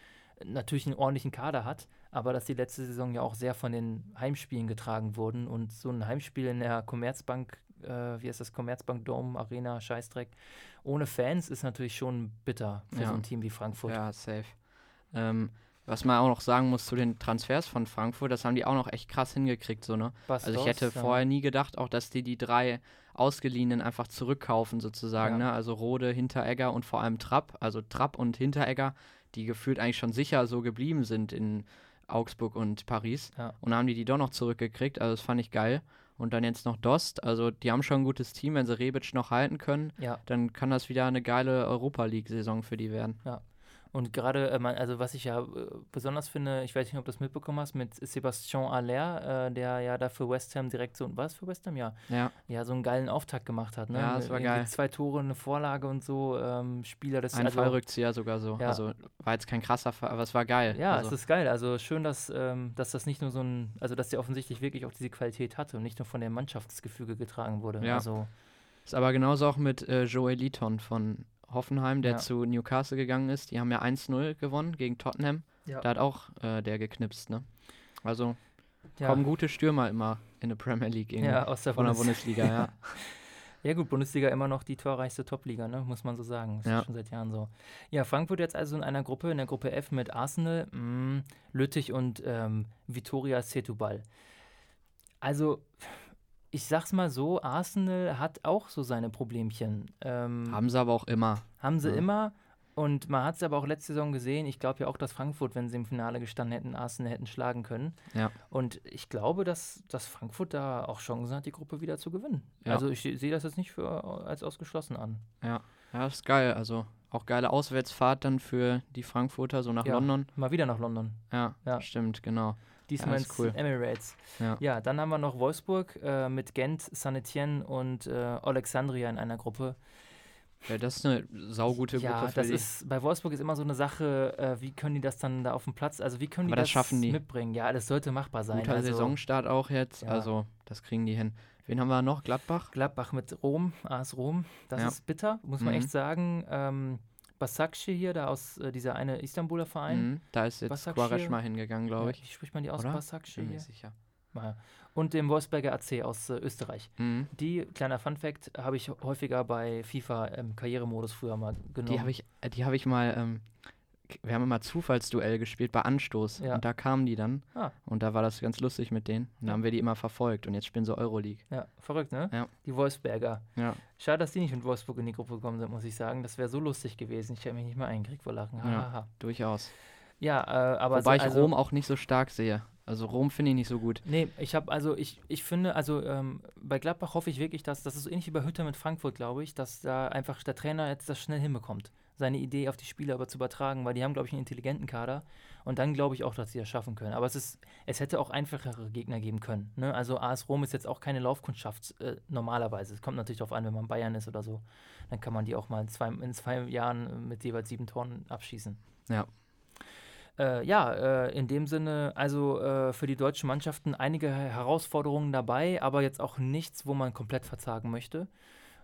natürlich einen ordentlichen Kader hat, aber dass die letzte Saison ja auch sehr von den Heimspielen getragen wurden und so ein Heimspiel in der Commerzbank, äh, wie heißt das, Commerzbank Dome, Arena, Scheißdreck, ohne Fans ist natürlich schon bitter für Ja. so ein Team wie Frankfurt. Ja, safe. Ähm, was man auch noch sagen muss zu den Transfers von Frankfurt, das haben die auch noch echt krass hingekriegt, so, ne? Also ich Bastos, hätte ja. vorher nie gedacht, auch dass die die drei Ausgeliehenen einfach zurückkaufen sozusagen, Ja. ne? Also Rode, Hinteregger und vor allem Trapp, also Trapp und Hinteregger, die gefühlt eigentlich schon sicher so geblieben sind in Augsburg und Paris. Ja. Und dann haben die die doch noch zurückgekriegt, also das fand ich geil. Und dann jetzt noch Dost, also die haben schon ein gutes Team, wenn sie Rebic noch halten können, Ja, dann kann das wieder eine geile Europa League-Saison für die werden. Und gerade, äh, also was ich ja äh, besonders finde, ich weiß nicht, ob du das mitbekommen hast, mit Sebastian Aller, äh, der ja da für West Ham direkt so, was für West Ham? Ja. Ja. Ja, so einen geilen Auftakt gemacht hat. Ne? Ja, das war Irgendwie geil. Zwei Tore, eine Vorlage und so, ähm, Spieler des Ein also, Fallrückzieher sogar so. Ja. Also war jetzt kein krasser Fall, aber es war geil. Ja, also, es ist geil. Also schön, dass, ähm, dass das nicht nur so ein, also dass der offensichtlich wirklich auch diese Qualität hatte und nicht nur von der Mannschaftsgefüge getragen wurde. Ja. Also Ist aber genauso auch mit äh, Joel Leaton von Hoffenheim, der Ja. zu Newcastle gegangen ist. Die haben ja 1-0 gewonnen gegen Tottenham. Ja. Da hat auch äh, der geknipst, ne? Also ja, kommen gute Stürmer immer in der Premier League irgendwie. ja, aus der von der Bundes Bundesliga, ja. Ja gut, Bundesliga immer noch die torreichste Topliga, ne? muss man so sagen. Das Ja. ist schon seit Jahren so. Ja, Frankfurt jetzt also in einer Gruppe, in der Gruppe F mit Arsenal, mh, Lüttich und ähm, Vitoria Setubal. Also, ich sag's mal so, Arsenal hat auch so seine Problemchen. Ähm, Haben sie aber auch immer. haben sie ja. immer. Und man hat es aber auch letzte Saison gesehen. Ich glaube ja auch, dass Frankfurt, wenn sie im Finale gestanden hätten, Arsenal hätten schlagen können. Ja. Und ich glaube, dass, dass Frankfurt da auch Chancen hat, die Gruppe wieder zu gewinnen. Ja. Also ich sehe das jetzt nicht für, als ausgeschlossen an. Ja, das ist geil. Also auch geile Auswärtsfahrt dann für die Frankfurter, so nach Ja. London. Mal wieder nach London. Ja, Ja. stimmt, genau. Diesmal ist ins cool. Emirates. Ja. dann haben wir noch Wolfsburg äh, mit Gent, Saint-Etienne und äh, Alexandria in einer Gruppe. Ja, das ist eine saugute ja, Gruppe für das die. ist bei Wolfsburg ist immer so eine Sache, äh, wie können die das dann da auf dem Platz, also wie können die Aber das das, schaffen die. mitbringen? Ja, das sollte machbar sein. Guter also, Saisonstart auch jetzt. Ja. Also, das kriegen die hin. Wen haben wir noch? Gladbach? Gladbach mit Rom, AS Rom, das Ja. ist bitter, muss man Mhm. echt sagen. Ähm, Basakci hier, da aus äh, dieser eine Istanbuler Verein. Mhm. Da ist jetzt. Quaresma hingegangen, glaube Ja, ich. wie spricht man die aus? Basakci Bin mir hier? sicher. Ja. Und dem Wolfsberger AC aus äh, Österreich. Mhm. Die, kleiner Funfact, habe ich häufiger bei FIFA im Karrieremodus früher mal genommen. Die habe ich, äh, die habe ich mal, ähm, wir haben immer Zufallsduell gespielt bei Anstoß. Ja. Und da kamen die dann. Ah. Und da war das ganz lustig mit denen. Und da haben wir die immer verfolgt. Und jetzt spielen sie Euroleague. Ja, verrückt, ne? Ja. Die Wolfsberger. Ja. Schade, dass die nicht mit Wolfsburg in die Gruppe gekommen sind, muss ich sagen. Das wäre so lustig gewesen. Ich hätte mich nicht mal eingekriegt vor Lachen. Ja. Hahaha. Durchaus. Ja, äh, aber Wobei so, ich also, Rom auch nicht so stark sehe. Also Rom finde ich nicht so gut. Nee, ich habe also ich, ich finde, also ähm, bei Gladbach hoffe ich wirklich, dass das ist so ähnlich wie bei Hütter mit Frankfurt, glaube ich, dass da einfach der Trainer jetzt das schnell hinbekommt, seine Idee auf die Spieler aber zu übertragen, weil die haben, glaube ich, einen intelligenten Kader und dann glaube ich auch, dass sie das schaffen können. Aber es ist, es hätte auch einfachere Gegner geben können. Ne? Also AS Rom ist jetzt auch keine Laufkundschaft äh, normalerweise. Es kommt natürlich darauf an, wenn man Bayern ist oder so, dann kann man die auch mal in zwei, in zwei Jahren äh, mit jeweils sieben Toren abschießen. Ja. Äh, ja, äh, in dem Sinne, also äh, für die deutschen Mannschaften einige Herausforderungen dabei, aber jetzt auch nichts, wo man komplett verzagen möchte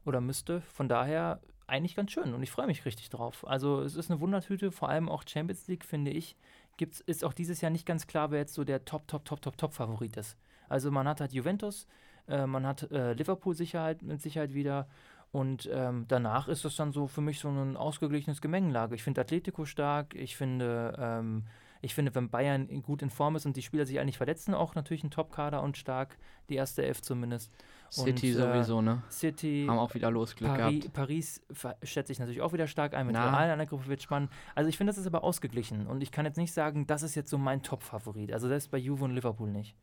oder müsste. Von daher eigentlich ganz schön und ich freue mich richtig drauf. Also es ist eine Wundertüte, vor allem auch Champions League, finde ich, gibt's, ist auch dieses Jahr nicht ganz klar, wer jetzt so der Top, Top, Top, Top, Top Favorit ist. Also man hat halt Juventus, äh, man hat äh, Liverpool Sicherheit, mit Sicherheit wieder und ähm, danach ist das dann so für mich so ein ausgeglichenes Gemengelage. Ich finde Atletico stark, ich finde, ähm, ich finde, wenn Bayern gut in Form ist und die Spieler sich eigentlich verletzen, auch natürlich ein Top-Kader und stark, die erste Elf zumindest. City Und, äh, sowieso, ne? City, Haben auch wieder Losglück Pari gehabt. Paris schätze ich natürlich auch wieder stark ein. Mit Na. Real in der Gruppe wird spannend. Also ich finde, das ist aber ausgeglichen. Und ich kann jetzt nicht sagen, das ist jetzt so mein Top-Favorit. Also selbst bei Juve und Liverpool nicht.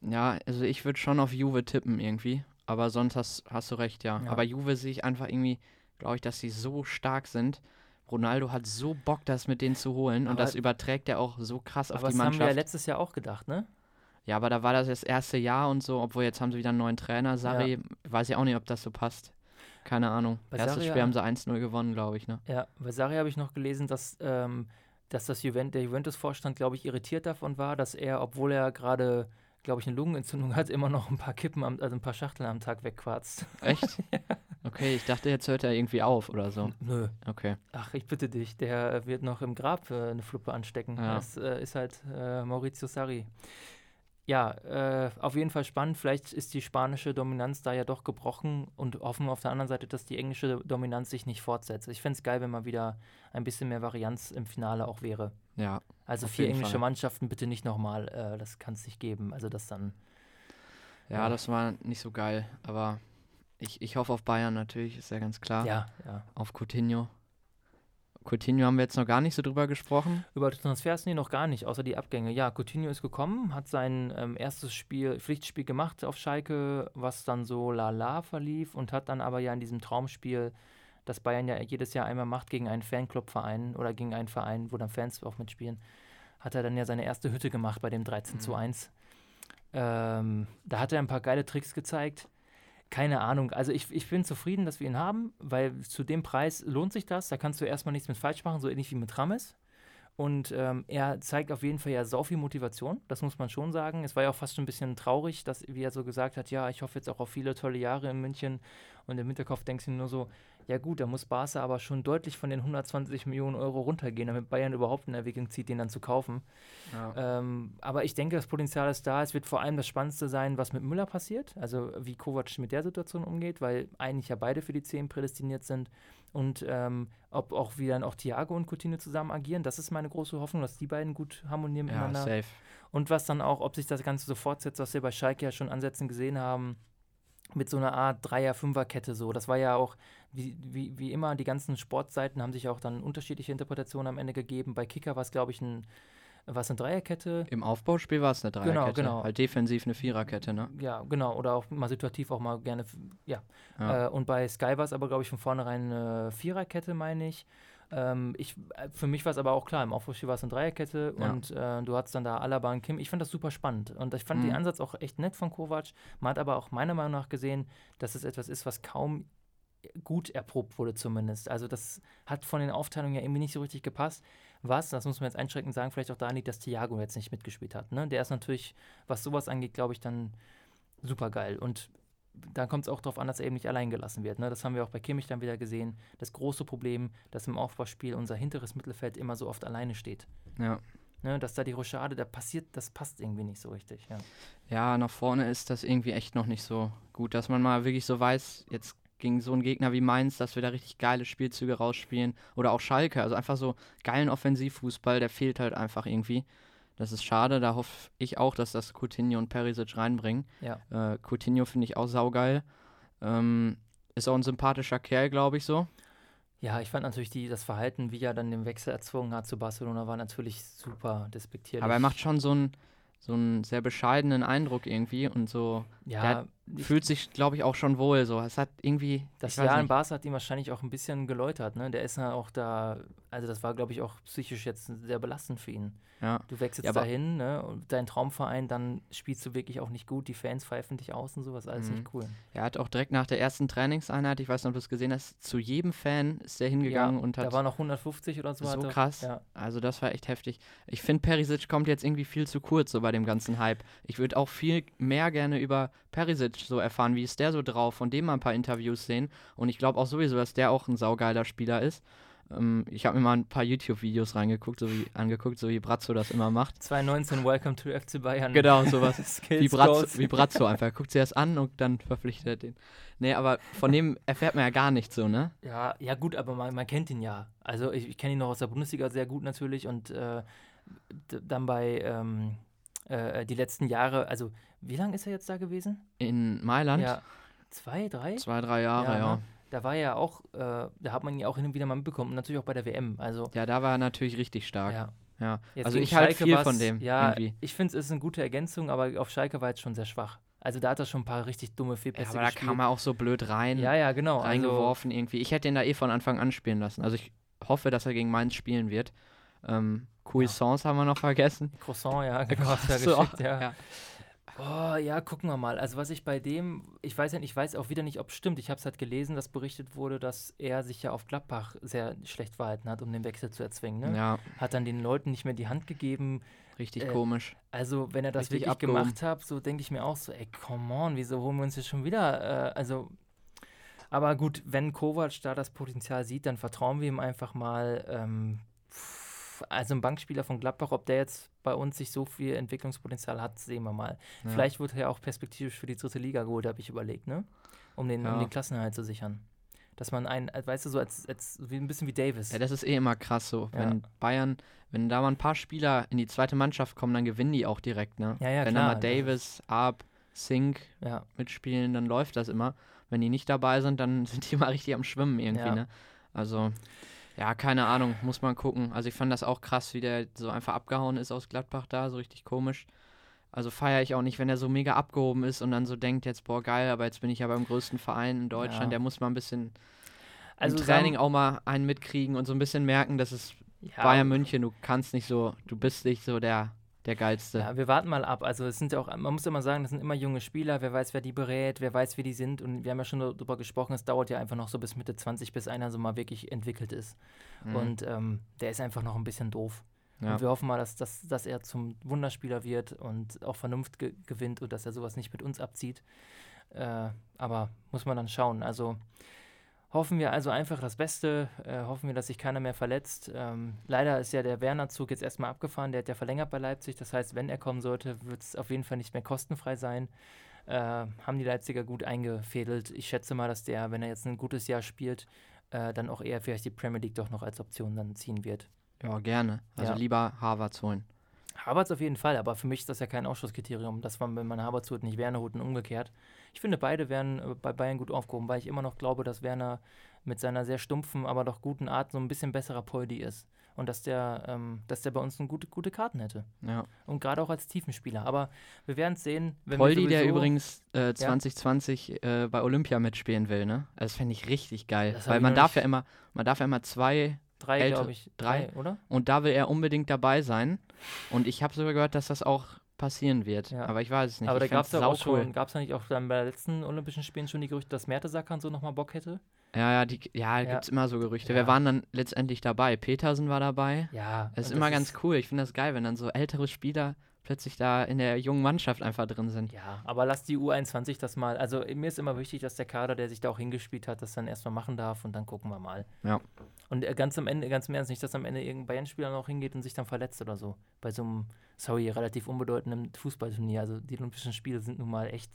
Ja, also ich würde schon auf Juve tippen irgendwie. Aber sonst hast, hast du recht, ja. Ja. Aber Juve sehe ich einfach irgendwie, glaube ich, dass sie so stark sind. Ronaldo hat so Bock, das mit denen zu holen. und Aber- das überträgt er auch so krass auf die das haben wir ja Mannschaft. letztes Jahr auch gedacht, ne? Ja, aber da war das das erste Jahr und so, obwohl jetzt haben sie wieder einen neuen Trainer. Sarri, weiß ich auch nicht, ob das so passt. Keine Ahnung. Bei Erstes Sarri, Spiel ja. haben sie 1-0 gewonnen, glaube ich, ne? Ja, bei Sarri habe ich noch gelesen, dass, ähm, dass das Juvent der Juventus-Vorstand, glaube ich, irritiert davon war, dass er, obwohl er gerade, glaube ich, eine Lungenentzündung hat, immer noch ein paar Kippen, am, also ein paar Schachteln am Tag wegquarzt. Echt? Okay, ich dachte, jetzt hört er irgendwie auf oder so. Nö. Okay. Ach, ich bitte dich, der wird noch im Grab äh, eine Fluppe anstecken. Ja. Das äh, ist halt äh, Maurizio Sarri. Ja, äh, auf jeden Fall spannend. Vielleicht ist die spanische Dominanz da ja doch gebrochen und hoffen auf der anderen Seite, dass die englische Dominanz sich nicht fortsetzt. Ich fände es geil, wenn mal wieder ein bisschen mehr Varianz im Finale auch wäre. Ja. Also vier englische Fall. Mannschaften bitte nicht nochmal. Äh, das kann es nicht geben. Also das dann. Ja, Ja. das war nicht so geil. Aber ich, ich hoffe auf Bayern natürlich, ist ja ganz klar. Ja, ja. Auf Coutinho. Coutinho haben wir jetzt noch gar nicht so drüber gesprochen. Über Transfers nee, noch gar nicht, außer die Abgänge. Ja, Coutinho ist gekommen, hat sein ähm, erstes Spiel, Pflichtspiel gemacht auf Schalke, was dann so lala verlief und hat dann aber ja in diesem Traumspiel das Bayern ja jedes Jahr einmal macht gegen einen Fanclub-Verein oder gegen einen Verein, wo dann Fans auch mitspielen, hat er dann ja seine erste Hütte gemacht bei dem 13 zu 1. Ähm, da hat er ein paar geile Tricks gezeigt. Keine Ahnung. Also ich, ich bin zufrieden, dass wir ihn haben, weil zu dem Preis lohnt sich das. Da kannst du erstmal nichts mit falsch machen, so ähnlich wie mit Rames. Und ähm, er zeigt auf jeden Fall ja so viel Motivation, das muss man schon sagen. Es war ja auch fast schon ein bisschen traurig, dass, wie er so gesagt hat, ja, ich hoffe jetzt auch auf viele tolle Jahre in München. Und im Hinterkopf denkst du nur so, ja gut, da muss Barca aber schon deutlich von den 120 Millionen Euro runtergehen, damit Bayern überhaupt in Erwägung zieht, den dann zu kaufen. Ja. Ähm, aber ich denke, das Potenzial ist da. Es wird vor allem das Spannendste sein, was mit Müller passiert, also wie Kovac mit der Situation umgeht, weil eigentlich ja beide für die 10 prädestiniert sind. Und ähm, ob auch wie dann auch Thiago und Coutinho zusammen agieren, das ist meine große Hoffnung, dass die beiden gut harmonieren ja, miteinander. Safe. Und was dann auch, ob sich das Ganze so fortsetzt, was wir bei Schalke ja schon Ansätzen gesehen haben, mit so einer Art Dreier-Fünfer-Kette so. Das war ja auch, wie, wie, wie immer, die ganzen Sportseiten haben sich auch dann unterschiedliche Interpretationen am Ende gegeben. Bei Kicker war es, glaube ich, ein, was eine Dreierkette. Im Aufbauspiel war es eine Genau, Dreierkette. genau. Halt defensiv eine Viererkette, ne? Ja, genau. Oder auch mal situativ auch mal gerne, ja. Ja. Äh, und bei Sky war es aber, glaube ich, von vornherein eine Viererkette, meine ich. Ähm, ich. äh, Für mich war es aber auch klar, im Aufbauspiel war es eine Dreierkette Ja. und äh, du hattest dann da Alaba und Kim. Ich fand das super spannend und ich fand Mhm. den Ansatz auch echt nett von Kovac. Man hat aber auch meiner Meinung nach gesehen, dass es etwas ist, was kaum gut erprobt wurde zumindest. Also das hat von den Aufteilungen ja irgendwie nicht so richtig gepasst. Was, das muss man jetzt einschränkend sagen, vielleicht auch daran liegt, dass Thiago jetzt nicht mitgespielt hat. Ne? Der ist natürlich, was sowas angeht, glaube ich, dann super geil. Und da kommt es auch darauf an, dass er eben nicht allein gelassen wird. Ne? Das haben wir auch bei Kimmich dann wieder gesehen. Das große Problem, dass im Aufbauspiel unser hinteres Mittelfeld immer so oft alleine steht. Ja. Ne? Dass da die Rochade, da passiert, das passt irgendwie nicht so richtig. Ja. Ja, nach vorne ist das irgendwie echt noch nicht so gut, dass man mal wirklich so weiß, jetzt gegen so einen Gegner wie Mainz, dass wir da richtig geile Spielzüge rausspielen. Oder auch Schalke, also einfach so geilen Offensivfußball, der fehlt halt einfach irgendwie. Das ist schade, da hoffe ich auch, dass das Coutinho und Perisic reinbringen. Ja. Äh, Coutinho finde ich auch saugeil. Ähm, ist auch ein sympathischer Kerl, glaube ich so. Ja, ich fand natürlich die, das Verhalten, wie er dann den Wechsel erzwungen hat zu Barcelona, war natürlich super despektierlich. Aber er macht schon so einen, so einen sehr bescheidenen Eindruck irgendwie und so ja, fühlt sich, glaube ich, auch schon wohl so. Es hat irgendwie. das Jahr in. Barca hat ihn wahrscheinlich auch ein bisschen geläutert. Ne? Der ist ja auch da, also das war, glaube ich, auch psychisch jetzt sehr belastend für ihn. Ja. Du wechselst Ja, dahin, ne? Und dein Traumverein, dann spielst du wirklich auch nicht gut, die Fans pfeifen dich aus und sowas, alles Mhm. nicht cool. Er hat auch direkt nach der ersten Trainingseinheit, ich weiß nicht, ob du es gesehen hast, zu jedem Fan ist er hingegangen und da hat waren noch 150 oder so. so krass. Ja. Also das war echt heftig. Ich finde, Perisic kommt jetzt irgendwie viel zu kurz so bei dem ganzen Hype. Ich würde auch viel mehr gerne über Perisic so erfahren, wie ist der so drauf, von dem mal ein paar Interviews sehen. Und ich glaube auch sowieso, dass der auch ein saugeiler Spieler ist. Ähm, ich habe mir mal ein paar YouTube-Videos reingeguckt, so wie angeguckt, so wie Brazzo das immer macht. 2019 Welcome to FC Bayern. Genau, sowas. Wie Brazzo, wie Brazzo einfach. Guckt sie erst an und dann verpflichtet er den. Nee, aber von dem erfährt man ja gar nichts so, ne? Ja, ja gut, aber man, man kennt ihn ja. Also ich, ich kenne ihn noch aus der Bundesliga sehr gut natürlich und äh, dann bei ähm, äh, die letzten Jahre, also wie lange ist er jetzt da gewesen? In Mailand. Ja, zwei, drei? Zwei, drei Jahre, ja. ne? Da war er auch, äh, da hat man ihn auch hin und wieder mal mitbekommen und natürlich auch bei der WM. Also Ja, da war er natürlich richtig stark. ja. Ja. Also ich halte viel von dem Ja, irgendwie. ich finde es ist eine gute Ergänzung, aber auf Schalke war jetzt schon sehr schwach. Also da hat er schon ein paar richtig dumme Ja, Fehlpässe aber da gespielt. kam er auch so blöd rein, ja, ja, genau. Also, reingeworfen irgendwie. Ich hätte ihn da eh von Anfang an spielen lassen. Also ich hoffe, dass er gegen Mainz spielen wird. Ähm, Cuisance haben wir noch vergessen. Croissant, ja, genau, du ja geschickt, ja. ja. Oh, ja, gucken wir mal. Also was ich bei dem, ich weiß ja nicht, ich weiß auch wieder nicht, ob es stimmt. Ich habe es halt gelesen, dass berichtet wurde, dass er sich ja auf Gladbach sehr schlecht verhalten hat, um den Wechsel zu erzwingen. Ne? Ja, Hat dann den Leuten nicht mehr die Hand gegeben. richtig Äh, komisch. Also wenn er das Richtig wirklich abgehoben. gemacht hat, so denke ich mir auch so, ey, come on, wieso holen wir uns jetzt schon wieder? Äh, also, aber gut, wenn Kovac da das Potenzial sieht, dann vertrauen wir ihm einfach mal. Ähm, also ein Bankspieler von Gladbach, ob der jetzt bei uns sich so viel Entwicklungspotenzial hat, sehen wir mal. Ja. Vielleicht wird er ja auch perspektivisch für die dritte Liga geholt, habe ich überlegt, ne? Um den, um Ja. den Klassenerhalt zu sichern. Dass man einen, äh, weißt du, so als, als wie, ein bisschen wie Davis. Ja, das ist eh immer krass so. Ja. Wenn Bayern, wenn da mal ein paar Spieler in die zweite Mannschaft kommen, dann gewinnen die auch direkt, ne? Ja, ja, wenn klar, da mal Davis, Arp, Sink mitspielen, dann läuft das immer. Wenn die nicht dabei sind, dann sind die mal richtig am Schwimmen irgendwie, ne? Also, ja, keine Ahnung, muss man gucken. Also ich fand das auch krass, wie der so einfach abgehauen ist aus Gladbach da, so richtig komisch. Also feiere ich auch nicht, wenn er so mega abgehoben ist und dann so denkt jetzt, boah, geil, aber jetzt bin ich ja beim größten Verein in Deutschland, Ja. der muss mal ein bisschen Also Im Training auch mal einen mitkriegen und so ein bisschen merken, dass es ja, Bayern München, du kannst nicht so, du bist nicht so der, der Geilste. Ja, wir warten mal ab. Also es sind ja auch, man muss immer sagen, das sind immer junge Spieler. Wer weiß, wer die berät, wer weiß, wie die sind. Und wir haben ja schon darüber gesprochen, es dauert ja einfach noch so bis Mitte 20, bis einer so mal wirklich entwickelt ist. Mhm. Und ähm, der ist einfach noch ein bisschen doof. ja. Und wir hoffen mal, dass, dass, dass er zum Wunderspieler wird und auch Vernunft ge gewinnt und dass er sowas nicht mit uns abzieht. Äh, aber muss man dann schauen. Also hoffen wir also einfach das Beste. Äh, hoffen wir, dass sich keiner mehr verletzt. Ähm, leider ist ja der Werner-Zug jetzt erstmal abgefahren. Der hat ja verlängert bei Leipzig. Das heißt, wenn er kommen sollte, wird es auf jeden Fall nicht mehr kostenfrei sein. Äh, haben die Leipziger gut eingefädelt. Ich schätze mal, dass der, wenn er jetzt ein gutes Jahr spielt, äh, dann auch eher vielleicht die Premier League doch noch als Option dann ziehen wird. ja, gerne. Also Ja. lieber Harvards holen. Havertz auf jeden Fall, aber für mich ist das ja kein Ausschlusskriterium, dass man, wenn man Havertz holt, nicht Werner holt und umgekehrt. Ich finde, beide wären äh, bei Bayern gut aufgehoben, weil ich immer noch glaube, dass Werner mit seiner sehr stumpfen, aber doch guten Art so ein bisschen besserer Poldi ist. Und dass der, ähm, dass der bei uns eine gute, gute Karten hätte. Ja. Und gerade auch als Tiefenspieler. Aber wir werden es sehen. Wenn Poldi, der übrigens äh, 2020 äh, bei Olympia mitspielen will, ne? Das fände ich richtig geil. Das Weil man darf ja immer, man darf ja immer zwei drei, glaube ich. drei? oder? und da will er unbedingt dabei sein. Und ich habe sogar gehört, dass das auch passieren wird. Ja. Aber ich weiß es nicht. aber da ich gab es ja auch schon, gab es da nicht auch dann bei den letzten Olympischen Spielen schon die Gerüchte, dass Mertesacker so nochmal Bock hätte? Ja, ja, die, ja, Ja. gibt es immer so Gerüchte. Ja. Wer waren dann letztendlich dabei? Petersen war dabei. Ja. Es ist immer das ganz cool. Ich finde das geil, wenn dann so ältere Spieler plötzlich da in der jungen Mannschaft einfach drin sind. Ja, aber lass die U21 das mal. Also mir ist immer wichtig, dass der Kader, der sich da auch hingespielt hat, das dann erstmal machen darf und dann gucken wir mal. Ja. Und äh, ganz am Ende, ganz im Ernst, nicht, dass am Ende irgendein Bayern-Spieler noch hingeht und sich dann verletzt oder so. Bei so einem, sorry, relativ unbedeutenden Fußballturnier. Also die Olympischen Spiele sind nun mal echt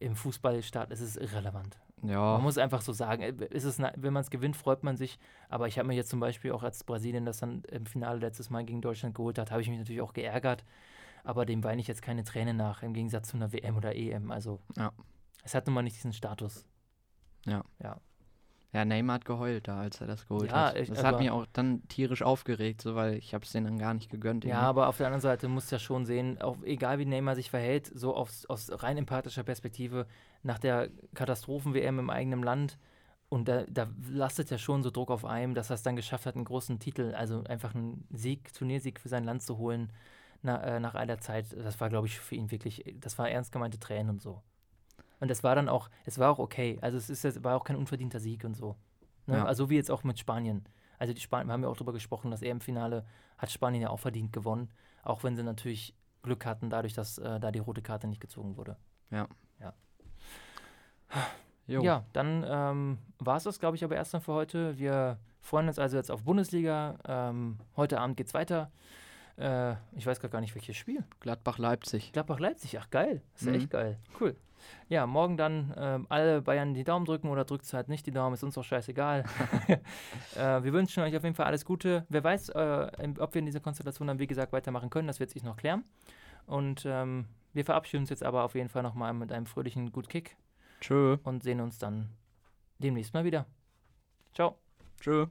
im Fußballstart ist es irrelevant. Ja, Man muss einfach so sagen, äh, ist es, wenn man es gewinnt, freut man sich. Aber ich habe mir jetzt zum Beispiel auch als Brasilien das dann im Finale letztes Mal gegen Deutschland geholt hat, habe ich mich natürlich auch geärgert. Aber dem weine ich jetzt keine Tränen nach, im Gegensatz zu einer WM oder EM. Also Ja. es hat nun mal nicht diesen Status. ja, Neymar hat geheult da, als er das geholt Ja, hat. ich- das hat mich auch dann tierisch aufgeregt, so weil ich habe es denen dann gar nicht gegönnt. Ja, irgendwie. aber auf der anderen Seite musst du ja schon sehen, auch egal wie Neymar sich verhält, so aus, aus rein empathischer Perspektive, nach der Katastrophen-WM im eigenen Land, und da, da lastet ja schon so Druck auf einem, dass er es dann geschafft hat, einen großen Titel, also einfach einen Sieg, Turniersieg für sein Land zu holen, na, äh, nach all der Zeit. Das war, glaube ich, für ihn wirklich, das war ernst gemeinte Tränen und so. Und es war dann auch, es war auch okay. Also es ist, es war auch kein unverdienter Sieg und so. Ne? Ja. Also wie jetzt auch mit Spanien. Also die Spanien, wir haben ja auch darüber gesprochen, dass er im Finale hat Spanien ja auch verdient gewonnen, auch wenn sie natürlich Glück hatten, dadurch, dass äh, da die rote Karte nicht gezogen wurde. Jo. Ja, dann ähm, war es das, glaube ich, aber erst dann für heute. Wir freuen uns also jetzt auf Bundesliga. Ähm, heute Abend geht's weiter. Äh, ich weiß gar nicht, welches Spiel. Gladbach-Leipzig. Gladbach-Leipzig, ach geil. Ist ja Mhm. echt geil. Cool. Ja, morgen dann ähm, alle Bayern die Daumen drücken oder drückt halt nicht die Daumen, ist uns auch scheißegal. äh, wir wünschen euch auf jeden Fall alles Gute. Wer weiß, äh, ob wir in dieser Konstellation dann, wie gesagt, weitermachen können, das wird sich noch klären. Und ähm, wir verabschieden uns jetzt aber auf jeden Fall nochmal mit einem fröhlichen Good Kick Tschö. und sehen uns dann demnächst mal wieder. Ciao. Tschö.